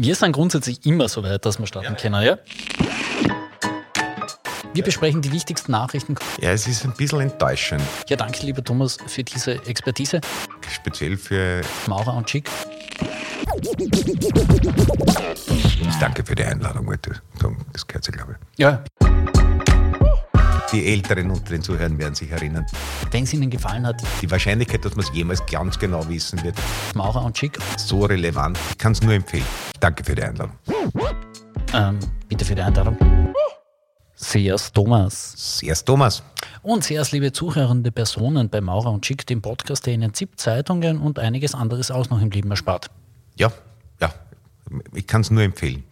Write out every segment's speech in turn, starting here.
Wir sind grundsätzlich immer so weit, dass wir starten ja. können, ja? Wir besprechen die wichtigsten Nachrichten. Ja, es ist ein bisschen enttäuschend. Ja, danke, lieber Thomas, für diese Expertise. Speziell für Maurer und Schick. Danke für die Einladung heute. Das gehört sich, glaube ich. Ja. Die Älteren unter den Zuhörern werden sich erinnern. Wenn es Ihnen gefallen hat. Die Wahrscheinlichkeit, dass man es jemals ganz genau wissen wird. Maurer und Schick. So relevant. Ich kann es nur empfehlen. Danke für die Einladung. Ähm, bitte für die Einladung. Sehr's Thomas. Sehr's Thomas. Und sehr's liebe zuhörende Personen bei Maurer und Schick, dem Podcast, der Ihnen ZIP, Zeitungen und einiges anderes auch noch im Leben erspart. Ja, ja. Ich kann es nur empfehlen.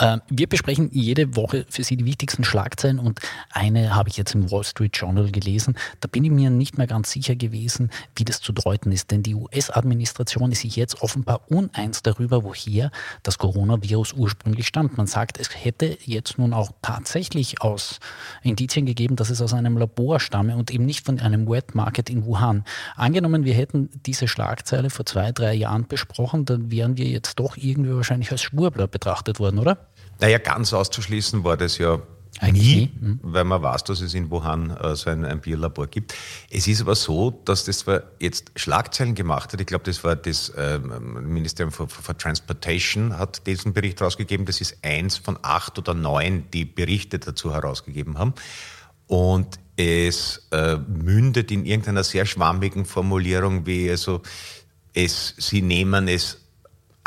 Ähm, wir besprechen jede Woche für Sie die wichtigsten Schlagzeilen und eine habe ich jetzt im Wall Street Journal gelesen. Da bin ich mir nicht mehr ganz sicher gewesen, wie das zu deuten ist, denn die US-Administration ist sich jetzt offenbar uneins darüber, woher das Coronavirus ursprünglich stammt. Man sagt, es hätte jetzt nun auch tatsächlich aus Indizien gegeben, dass es aus einem Labor stamme und eben nicht von einem Wet Market in Wuhan. Angenommen, wir hätten diese Schlagzeile vor zwei, drei Jahren besprochen, dann wären wir jetzt doch irgendwie wahrscheinlich als Schwurbler betrachtet worden, oder? Naja, ganz auszuschließen war das ja nie, mhm. weil man weiß, dass es in Wuhan äh, so ein, ein, Bierlabor gibt. Es ist aber so, dass das zwar jetzt Schlagzeilen gemacht hat. Ich glaube, das war das äh, Ministerium for, for, Transportation hat diesen Bericht rausgegeben. Das ist eins von acht oder neun, die Berichte dazu herausgegeben haben. Und es äh, mündet in irgendeiner sehr schwammigen Formulierung wie also es, sie nehmen es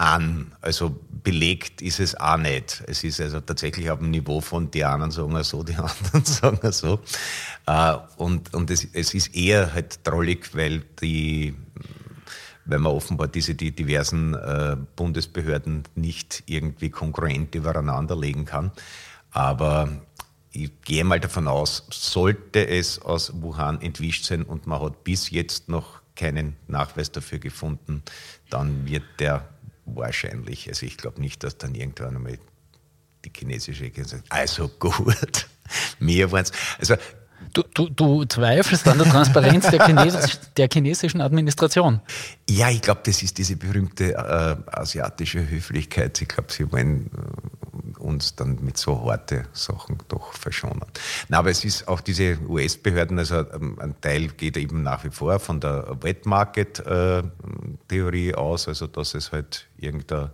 an. Also belegt ist es auch nicht. Es ist also tatsächlich auf dem Niveau von die einen sagen so, die anderen sagen so. Äh, und und es, es ist eher halt drollig, weil die weil man offenbar diese die diversen äh, Bundesbehörden nicht irgendwie konkurrent übereinander legen kann. Aber ich gehe mal davon aus, sollte es aus Wuhan entwischt sein und man hat bis jetzt noch keinen Nachweis dafür gefunden, dann wird der wahrscheinlich. Also ich glaube nicht, dass dann irgendwann einmal die chinesische Regierung sagt, also gut, mir waren es. Also Du, du, du, zweifelst an der Transparenz der, Chines der chinesischen Administration. Ja, ich glaube, das ist diese berühmte äh, asiatische Höflichkeit. Ich glaube, sie wollen äh, uns dann mit so harte Sachen doch verschonen. Na, aber es ist auch diese US-Behörden, also ähm, ein Teil geht eben nach wie vor von der Wet Market-Theorie äh, aus, also dass es halt irgendein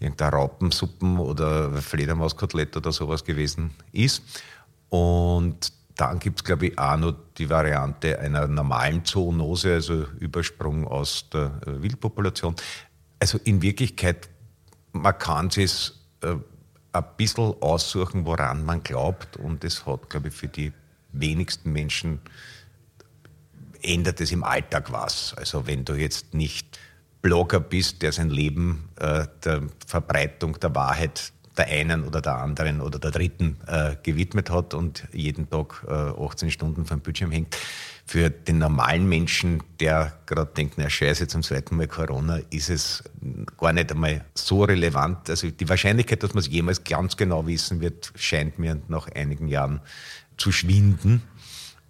irgendein Raupensuppen oder Fledermauskotelett oder sowas gewesen ist. Und dann gibt es, glaube ich, auch noch die Variante einer normalen Zoonose, also Übersprung aus der äh, Wildpopulation. Also in Wirklichkeit, man kann sich äh, ein bisschen aussuchen, woran man glaubt. Und es hat, glaube ich, für die wenigsten Menschen ändert es im Alltag was. Also wenn du jetzt nicht Blogger bist, der sein Leben äh, der Verbreitung der Wahrheit der einen oder der anderen oder der dritten äh, gewidmet hat und jeden Tag äh, 18 Stunden vom Bildschirm hängt. Für den normalen Menschen, der gerade denkt, na scheiße, zum zweiten Mal Corona, ist es gar nicht einmal so relevant. Also die Wahrscheinlichkeit, dass man es jemals ganz genau wissen wird, scheint mir nach einigen Jahren zu schwinden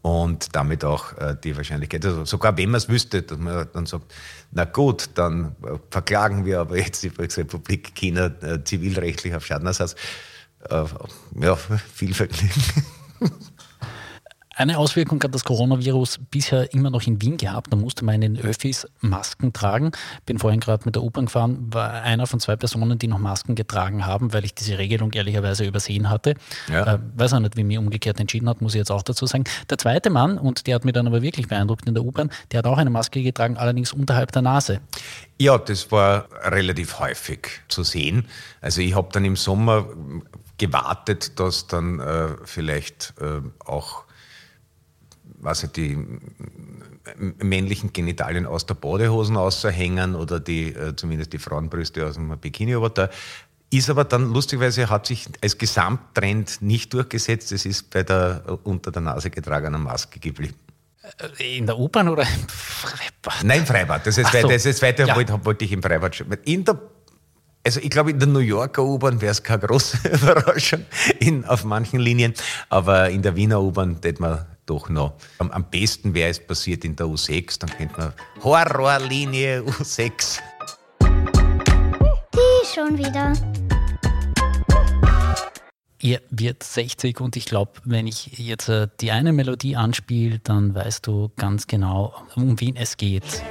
und damit auch äh, die Wahrscheinlichkeit, also sogar wenn man es wüsste, dass man dann sagt, na gut, dann äh, verklagen wir aber jetzt die Volksrepublik China äh, zivilrechtlich auf Schadenersatz. Ja, viel Vergnügen. Eine Auswirkung hat das Coronavirus bisher immer noch in Wien gehabt. Da musste man in den Öffis Masken tragen. Bin vorhin gerade mit der U-Bahn gefahren, war einer von zwei Personen, die noch Masken getragen haben, weil ich diese Regelung ehrlicherweise übersehen hatte. Ja. Äh, weiß auch nicht, wie mir umgekehrt entschieden hat, muss ich jetzt auch dazu sagen. Der zweite Mann, und der hat mich dann aber wirklich beeindruckt in der U-Bahn, der hat auch eine Maske getragen, allerdings unterhalb der Nase. Ja, das war relativ häufig zu sehen. Also ich habe dann im Sommer gewartet, dass dann äh, vielleicht äh, auch was die männlichen Genitalien aus der Badehosen aushängen oder die, äh, zumindest die Frauenbrüste aus dem Bikini-Oberteil. Ist aber dann lustigerweise hat sich als Gesamttrend nicht durchgesetzt. Es ist bei der unter der Nase getragenen Maske geblieben. Äh, in der U-Bahn oder im Freibad? Nein, im Freibad. Das ist, so. das ist weiter, ja. wollte, wollte ich im Freibad schon. In der also ich glaube, in der New Yorker U-Bahn wäre es keine große Überraschung in, auf manchen Linien, aber in der Wiener U-Bahn hätte man doch noch. Am, am besten wäre es passiert in der U6, dann könnte man Horrorlinie U6. Die schon wieder. Ihr wird 60 und ich glaube, wenn ich jetzt äh, die eine Melodie anspiele, dann weißt du ganz genau, um wen es geht.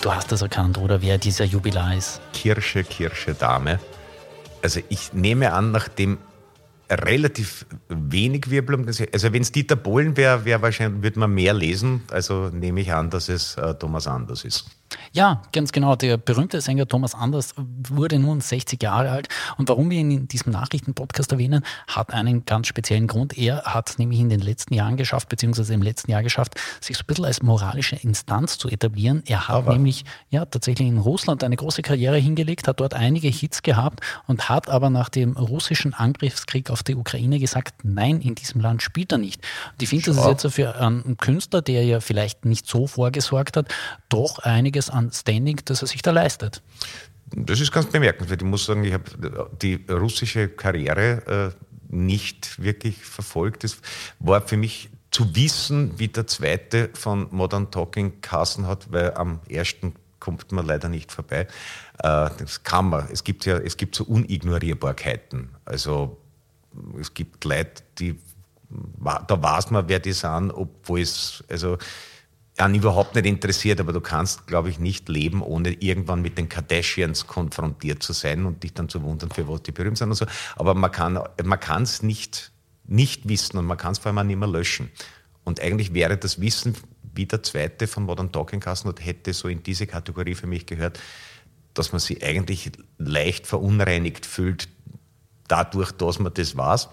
Du hast das erkannt, oder wer dieser Jubilar ist? Kirsche, Kirsche, Dame. Also ich nehme an, nachdem relativ wenig Wirbel Also wenn es Dieter Bohlen wäre, wär wahrscheinlich, würde man mehr lesen. Also nehme ich an, dass es äh, Thomas Anders ist. Ja, ganz genau. Der berühmte Sänger Thomas Anders wurde nun 60 Jahre alt. Und warum wir ihn in diesem Nachrichtenpodcast erwähnen, hat einen ganz speziellen Grund. Er hat nämlich in den letzten Jahren geschafft, beziehungsweise im letzten Jahr geschafft, sich so ein bisschen als moralische Instanz zu etablieren. Er hat aber. nämlich ja tatsächlich in Russland eine große Karriere hingelegt, hat dort einige Hits gehabt und hat aber nach dem russischen Angriffskrieg auf die Ukraine gesagt, nein, in diesem Land spielt er nicht. Und ich finde, das ist jetzt für einen Künstler, der ja vielleicht nicht so vorgesorgt hat, doch einiges an Standing, das er sich da leistet. Das ist ganz bemerkenswert. Ich muss sagen, ich habe die russische Karriere äh, nicht wirklich verfolgt. Es war für mich zu wissen, wie der zweite von Modern Talking Kassen hat, weil am ersten kommt man leider nicht vorbei. Äh, das kann man. Es gibt ja, es gibt so Unignorierbarkeiten. Also es gibt Leute, die da weiß man, wer die sind, obwohl es, also einen überhaupt nicht interessiert, aber du kannst, glaube ich, nicht leben, ohne irgendwann mit den Kardashians konfrontiert zu sein und dich dann zu wundern, für was die berühmt sind und so. Aber man kann es nicht, nicht wissen und man kann es vor allem auch nicht mehr löschen. Und eigentlich wäre das Wissen, wie der zweite von Modern Talking Kassen hat, hätte so in diese Kategorie für mich gehört, dass man sich eigentlich leicht verunreinigt fühlt, dadurch, dass man das weiß.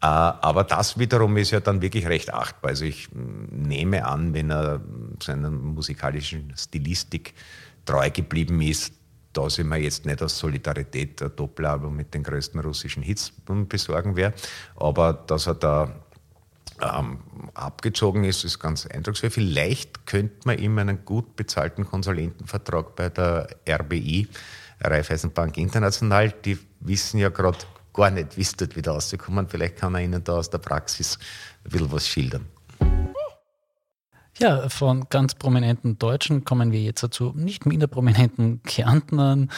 Äh, aber das wiederum ist ja dann wirklich recht achtbar. Also ich nehme an, wenn er seiner musikalischen Stilistik treu geblieben ist, dass ich mir jetzt nicht aus Solidarität ein Doppelalbum mit den größten russischen Hits besorgen werde, aber dass er da ähm, abgezogen ist, ist ganz eindrucksvoll. Vielleicht könnte man ihm einen gut bezahlten Konsulentenvertrag bei der RBI, Raiffeisenbank International, die wissen ja gerade gar nicht wisst, dort wieder rauszukommen. Vielleicht kann er Ihnen da aus der Praxis ein bisschen was schildern. Ja, von ganz prominenten Deutschen kommen wir jetzt dazu nicht minder prominenten Kärntnern.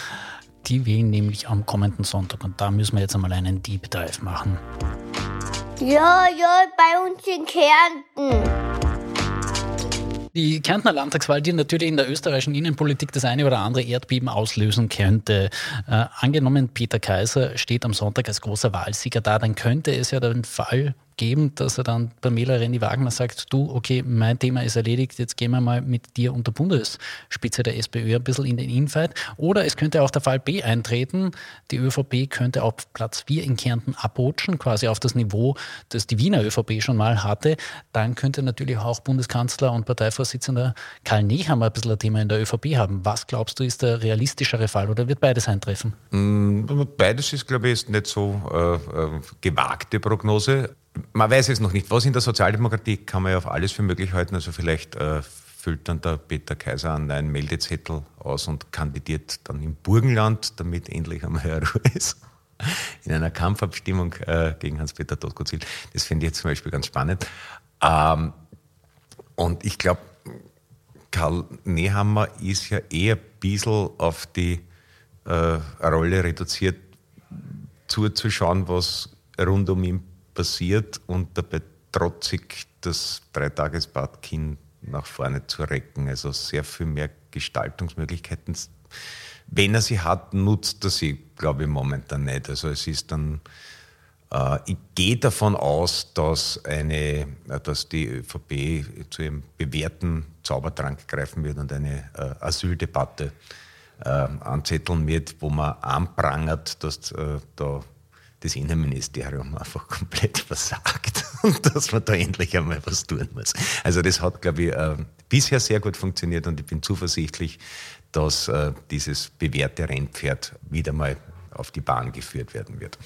Die wählen nämlich am kommenden Sonntag und da müssen wir jetzt einmal einen Deep Dive machen. Ja, ja, bei uns in Kärnten. Die Kärntner Landtagswahl, die natürlich in der österreichischen Innenpolitik das eine oder andere Erdbeben auslösen könnte. Äh, angenommen, Peter Kaiser steht am Sonntag als großer Wahlsieger da, dann könnte es ja den Fall geben, dass er dann bei Mela Renny Wagner sagt, du, okay, mein Thema ist erledigt, jetzt gehen wir mal mit dir unter Bundesspitze der SPÖ ein bisschen in den Infight. Oder es könnte auch der Fall B eintreten. Die ÖVP könnte auf Platz 4 in Kärnten abrutschen, quasi auf das Niveau, das die Wiener ÖVP schon mal hatte. Dann könnte natürlich auch Bundeskanzler und Parteivorsitzender Karl Nehammer ein bisschen ein Thema in der ÖVP haben. Was glaubst du, ist der realistischere Fall oder wird beides eintreffen? Mm, beides ist, glaube ich, nicht so äh, äh gewagte Prognose man weiß es noch nicht. Was in der Sozialdemokratie kann man ja auf alles für möglich halten. Also vielleicht äh, füllt dann der Peter Kaiser einen Meldezettel aus und kandidiert dann im Burgenland, damit endlich einmal Ruhe ist. In einer Kampfabstimmung äh, gegen Hans-Peter Doskozil. Das finde ich jetzt zum Beispiel ganz spannend. Ähm, und ich glaube, Karl Nehammer ist ja eher ein bisschen auf die äh, Rolle reduziert, zuzuschauen, was rund um ihn passiert und dabei trotzig das Dreitagesbad Kinn nach vorne zu recken. Also sehr viel mehr Gestaltungsmöglichkeiten. Wenn er sie hat, nutzt er sie, glaube ich, momentan nicht. Also es ist dann, äh, ich gehe davon aus, dass, eine, dass die ÖVP zu ihrem bewährten Zaubertrank greifen wird und eine äh, Asyldebatte äh, anzetteln wird, wo man anprangert, dass äh, da das Innenministerium einfach komplett versagt und dass man da endlich einmal was tun muss. Also das hat, glaube ich, äh, bisher sehr gut funktioniert und ich bin zuversichtlich, dass äh, dieses bewährte Rennpferd wieder mal auf die Bahn geführt werden wird.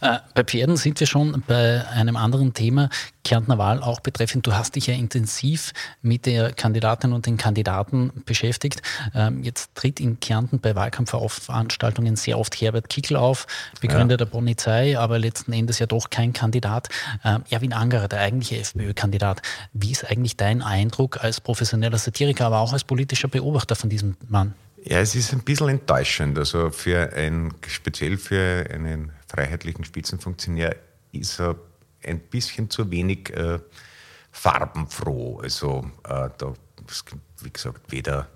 Äh, bei Pferden sind wir schon bei einem anderen Thema, Kärntner Wahl auch betreffend. Du hast dich ja intensiv mit der Kandidatin und den Kandidaten beschäftigt. Ähm, jetzt tritt in Kärnten bei Wahlkampfveranstaltungen sehr oft Herbert Kickel auf, Begründer ja. der Polizei, aber letzten Endes ja doch kein Kandidat. Ähm, Erwin Angerer, der eigentliche FPÖ-Kandidat. Wie ist eigentlich dein Eindruck als professioneller Satiriker, aber auch als politischer Beobachter von diesem Mann? Ja, es ist ein bisschen enttäuschend. Also für ein, speziell für einen freiheitlichen Spitzenfunktionär ist er ein bisschen zu wenig äh, farbenfroh. Also äh, da, wie gesagt, weder,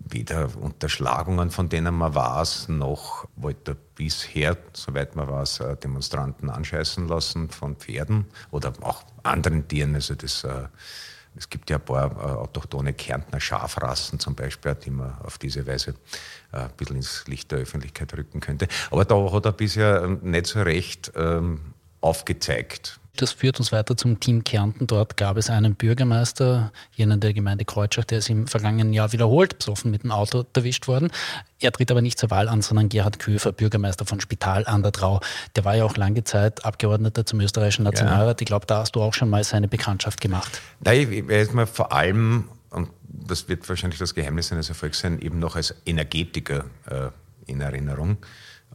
weder Unterschlagungen, von denen man weiß, noch wollte er bisher, soweit man weiß, äh, Demonstranten anscheißen lassen von Pferden oder auch anderen Tieren. Also das äh, es gibt ja ein paar äh, autochtone Kärntner Schafrassen zum Beispiel, die man auf diese Weise äh, ein bisschen ins Licht der Öffentlichkeit rücken könnte. Aber da hat er bisher ähm, nicht so recht ähm, aufgezeigt. Das führt uns weiter zum Team Kärnten. Dort gab es einen Bürgermeister, jenen der Gemeinde Kreutschach, der ist im vergangenen Jahr wiederholt besoffen mit dem Auto erwischt worden. Er tritt aber nicht zur Wahl an, sondern Gerhard Köfer, Bürgermeister von Spital an der Trau. Der war ja auch lange Zeit Abgeordneter zum österreichischen Nationalrat. Ja. Ich glaube, da hast du auch schon mal seine Bekanntschaft gemacht. Nein, ich weiß mal vor allem, und das wird wahrscheinlich das Geheimnis seines Erfolgs sein, eben noch als Energetiker äh, in Erinnerung.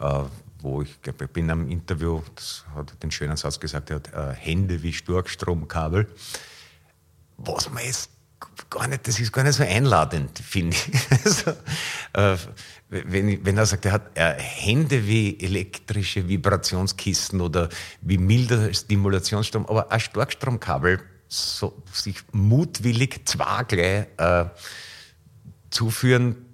Äh, wo ich ich bin am Interview, das hat den schönen Satz gesagt, er hat äh, Hände wie Starkstromkabel. Was man jetzt gar nicht, das ist gar nicht so einladend, finde ich. Also, äh, wenn, wenn, er sagt, er hat äh, Hände wie elektrische Vibrationskisten oder wie milder Stimulationsstrom, aber ein Starkstromkabel so, sich mutwillig zwar gleich äh, zuführen,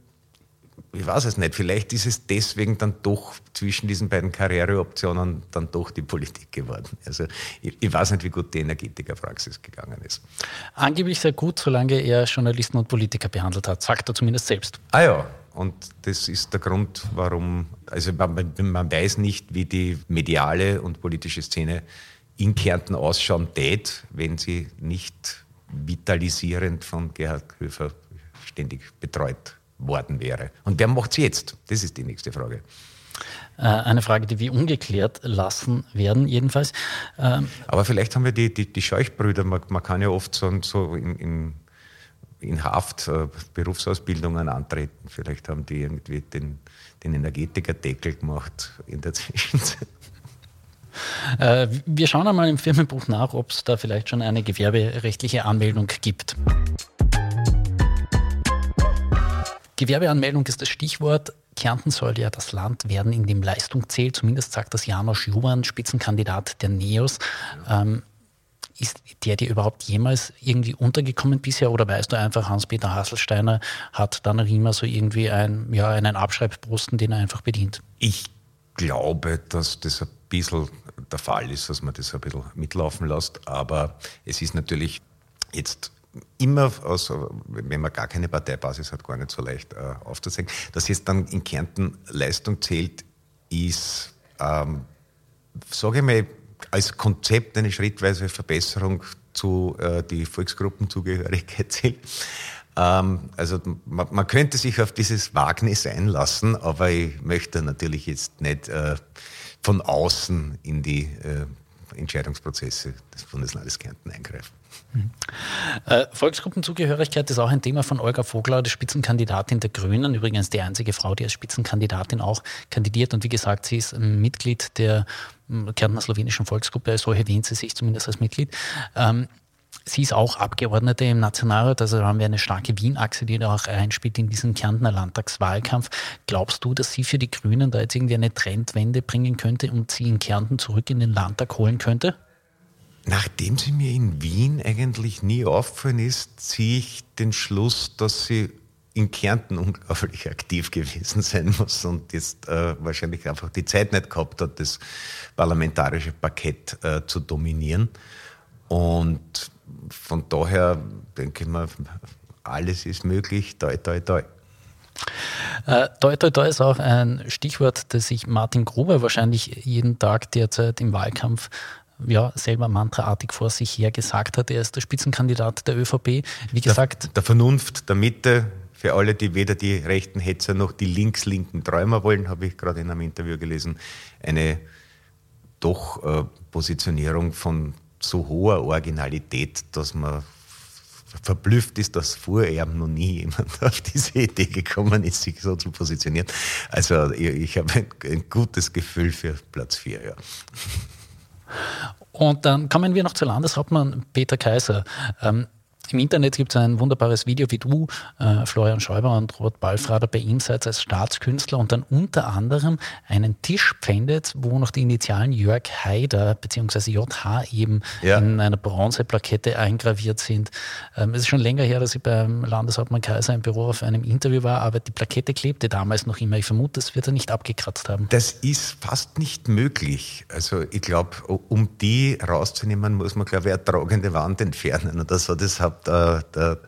ich weiß es nicht, vielleicht ist es deswegen dann doch zwischen diesen beiden Karriereoptionen dann doch die Politik geworden. Also ich, ich weiß nicht, wie gut die Energetikerpraxis gegangen ist. Angeblich sehr gut, solange er Journalisten und Politiker behandelt hat, sagt er zumindest selbst. Ah ja, und das ist der Grund, warum, also man, man weiß nicht, wie die mediale und politische Szene in Kärnten ausschauen tät, wenn sie nicht vitalisierend von Gerhard Höfer ständig betreut worden wäre. Und wer macht es jetzt? Das ist die nächste Frage. Äh, eine Frage, die wir ungeklärt lassen werden, jedenfalls. Ähm, Aber vielleicht haben wir die, die, die Scheuchbrüder, man, man kann ja oft so, so in, in, in Haft äh, Berufsausbildungen antreten. Vielleicht haben die irgendwie den, den Energetikerdeckel gemacht in der Zwischenzeit. Äh, wir schauen einmal im Firmenbuch nach, ob es da vielleicht schon eine gewerberechtliche Anmeldung gibt. Gewerbeanmeldung ist das Stichwort. Kärnten soll ja das Land werden, in dem Leistung zählt. Zumindest sagt das Janosch Juman, Spitzenkandidat der NEOS. Ähm, ist der dir überhaupt jemals irgendwie untergekommen bisher oder weißt du einfach, Hans-Peter Hasselsteiner hat dann immer so irgendwie ein, ja, einen Abschreibposten, den er einfach bedient? Ich glaube, dass das ein bisschen der Fall ist, dass man das ein bisschen mitlaufen lässt, aber es ist natürlich jetzt immer, also wenn man gar keine Parteibasis hat, gar nicht so leicht äh, aufzuzeigen. Dass jetzt dann in Kärnten Leistung zählt, ist, ähm, sage ich mal, als Konzept eine schrittweise Verbesserung zu äh, die Volksgruppenzugehörigkeit zählt. Ähm, also man, man, könnte sich auf dieses Wagnis einlassen, aber ich möchte natürlich jetzt nicht äh, von außen in die äh, Entscheidungsprozesse des Bundeslandes Kärnten eingreifen. Äh, Volksgruppenzugehörigkeit ist auch ein Thema von Olga Vogler, der Spitzenkandidatin der Grünen, übrigens die einzige Frau, die als Spitzenkandidatin auch kandidiert. Und wie gesagt, sie ist Mitglied der ähm, Kärntner slowenischen Volksgruppe, so erwähnt sie sich zumindest als Mitglied. Ähm, Sie ist auch Abgeordnete im Nationalrat, also haben wir eine starke Wien-Achse, die da auch einspielt in diesen Kärntner Landtagswahlkampf. Glaubst du, dass sie für die Grünen da jetzt irgendwie eine Trendwende bringen könnte und sie in Kärnten zurück in den Landtag holen könnte? Nachdem sie mir in Wien eigentlich nie aufgefallen ist, ziehe ich den Schluss, dass sie in Kärnten unglaublich aktiv gewesen sein muss und jetzt äh, wahrscheinlich einfach die Zeit nicht gehabt hat, das parlamentarische Parkett äh, zu dominieren. Und von daher denke ich mal, alles ist möglich, toi, toi, toi. Äh, toi, toi, toi ist auch ein Stichwort, das sich Martin Gruber wahrscheinlich jeden Tag derzeit im Wahlkampf ja, selber mantraartig vor sich her gesagt hat. Er ist der Spitzenkandidat der ÖVP. Wie gesagt. Der, der Vernunft, der Mitte, für alle, die weder die rechten Hetzer noch die links-linken Träumer wollen, habe ich gerade in einem Interview gelesen, eine doch äh, Positionierung von so hoher Originalität, dass man verblüfft ist, dass vor ihm noch nie jemand auf diese Idee gekommen ist, sich so zu positionieren. Also ich, ich habe ein, ein, gutes Gefühl für Platz 4. Ja. Und dann kommen wir noch zu Landeshauptmann Peter Kaiser. Ähm, im Internet gibt es ein wunderbares Video, wie du, äh, Florian Schäuber und Robert Ballfrader bei ihm seid als Staatskünstler und dann unter anderem einen Tisch pfändet, wo noch die Initialen Jörg Haider bzw. JH eben ja. in einer Bronzeplakette eingraviert sind. Ähm, es ist schon länger her, dass ich beim Landeshauptmann Kaiser im Büro auf einem Interview war, aber die Plakette klebte damals noch immer. Ich vermute, das wird er nicht abgekratzt haben. Das ist fast nicht möglich. Also ich glaube, um die rauszunehmen, muss man, glaube ich, eine tragende Wand entfernen. Und das war das Haupt der, der,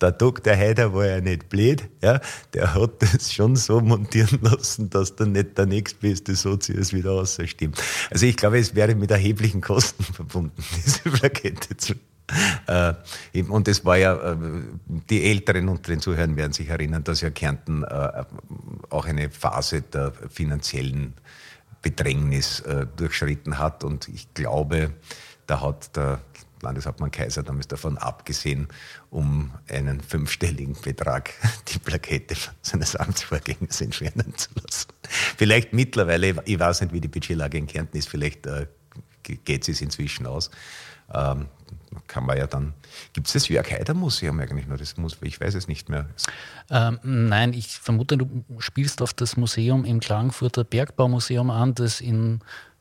der Dr. Heider war ja nicht blöd, ja, der hat das schon so montieren lassen, dass dann nicht der nächstbeste Sozius wieder ausstimmt. Also ich glaube, es wäre mit erheblichen Kosten verbunden, diese Plakette zu äh, und es war ja, äh, die Älteren unter den Zuhörern werden sich erinnern, dass ja Kärnten äh, auch eine Phase der finanziellen Bedrängnis äh, durchschritten hat. Und ich glaube, da hat der Landeshauptmann Kaiser damals davon abgesehen, um einen fünfstelligen Betrag die Plakette seines Amtsvorgängers entfernen zu lassen. Vielleicht mittlerweile, ich weiß nicht, wie die Budgetlage in Kärnten ist, vielleicht äh, geht es inzwischen aus. Ähm, kann man ja dann. Gibt es das Jörg Haider Museum eigentlich noch? Das muss, ich weiß es nicht mehr. Ähm, nein, ich vermute, du spielst auf das Museum im Klagenfurter Bergbaumuseum an, das in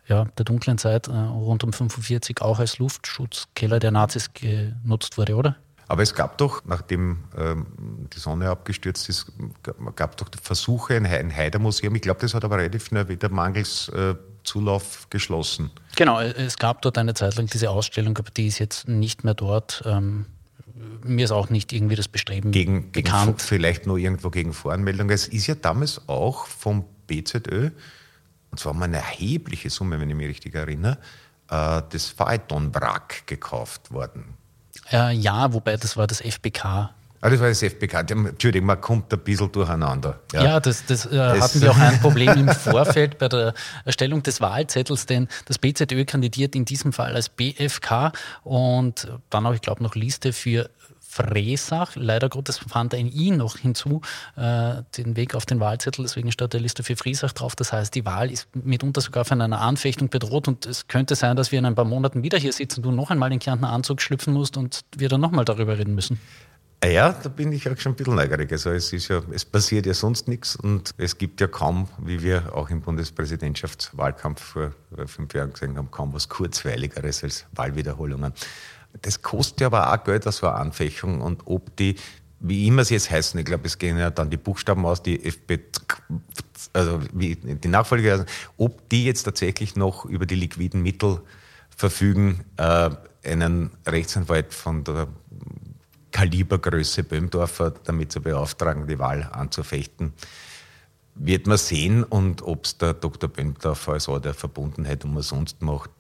ja, der dunklen Zeit äh, rund um 45 auch als Luftschutzkeller der Nazis genutzt wurde, oder? Aber es gab doch, nachdem ähm, die Sonne abgestürzt ist, gab doch Versuche, ein, ein Haider-Museum. Ich glaube, das hat aber relativ schnell wieder mangels äh, Zulauf geschlossen. Genau, es gab dort eine Zeit lang diese Ausstellung, aber die ist jetzt nicht mehr dort. Ähm, mir ist auch nicht irgendwie das Bestreben gegen, bekannt. Gegen, vielleicht nur irgendwo gegen Voranmeldung. Es ist ja damals auch vom BZÖ und zwar um eine erhebliche Summe, wenn ich mich richtig erinnere, äh, das Phaeton-Wrack gekauft worden. Äh, ja, wobei das war das FBK. Ah, das war das FBK. Entschuldigung, man kommt ein bisschen durcheinander. Ja, ja das, das äh, hatten wir auch ein Problem im Vorfeld bei der Erstellung des Wahlzettels, denn das BZÖ kandidiert in diesem Fall als BFK und dann auch, ich glaube, noch Liste für Fresach. Leider Gottes fand ein I noch hinzu, äh, den Weg auf den Wahlzettel, deswegen steht der Liste für Friesach drauf. Das heißt, die Wahl ist mitunter sogar von einer Anfechtung bedroht und es könnte sein, dass wir in ein paar Monaten wieder hier sitzen, du noch einmal in Kärntner Anzug schlüpfen musst und wir dann nochmal darüber reden müssen. Ah ja, da bin ich auch schon ein bisschen neugierig. Also es ist ja, es passiert ja sonst nichts und es gibt ja kaum, wie wir auch im Bundespräsidentschaftswahlkampf vor fünf Jahren gesehen haben, kaum was Kurzweiligeres als Wahlwiederholungen. Das kostet ja aber auch Geld, das war Anfechtung. Und ob die, wie immer sie jetzt heißen, ich glaube, es gehen ja dann die Buchstaben aus, die FB, also wie die Nachfolger, ob die jetzt tatsächlich noch über die liquiden Mittel verfügen, äh, einen Rechtsanwalt von der Kalibergröße Böhmdorfer damit zu beauftragen, die Wahl anzufechten, wird man sehen. Und ob es der Dr. Böhmdorfer als Ort der Verbundenheit umsonst macht,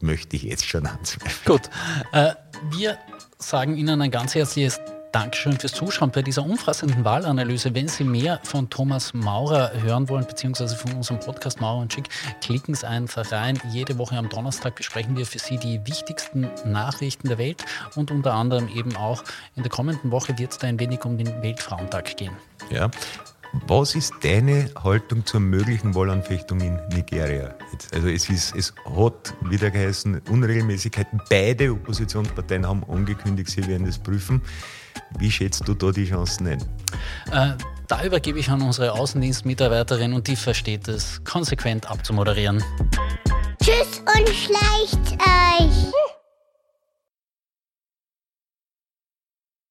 möchte ich jetzt schon anzweifeln. Gut, äh, wir sagen Ihnen ein ganz herzliches Dankeschön fürs Zuschauen bei dieser umfassenden Wahlanalyse. Wenn Sie mehr von Thomas Maurer hören wollen, beziehungsweise von unserem Podcast Maurer und Schick, klicken Sie einfach rein. Jede Woche am Donnerstag besprechen wir für Sie die wichtigsten Nachrichten der Welt und unter anderem eben auch in der kommenden Woche wird es da ein wenig um den Weltfrauentag gehen. Ja, was ist deine Haltung zur möglichen Wahlanfechtung in Nigeria? Also es, ist, es hat wieder geheißen, Unregelmäßigkeiten. Beide Oppositionsparteien haben angekündigt, sie werden das prüfen. Wie schätzt du da die Chancen ein? Äh, da übergebe ich an unsere Außendienstmitarbeiterin und die versteht es, konsequent abzumoderieren. Tschüss und schleicht euch!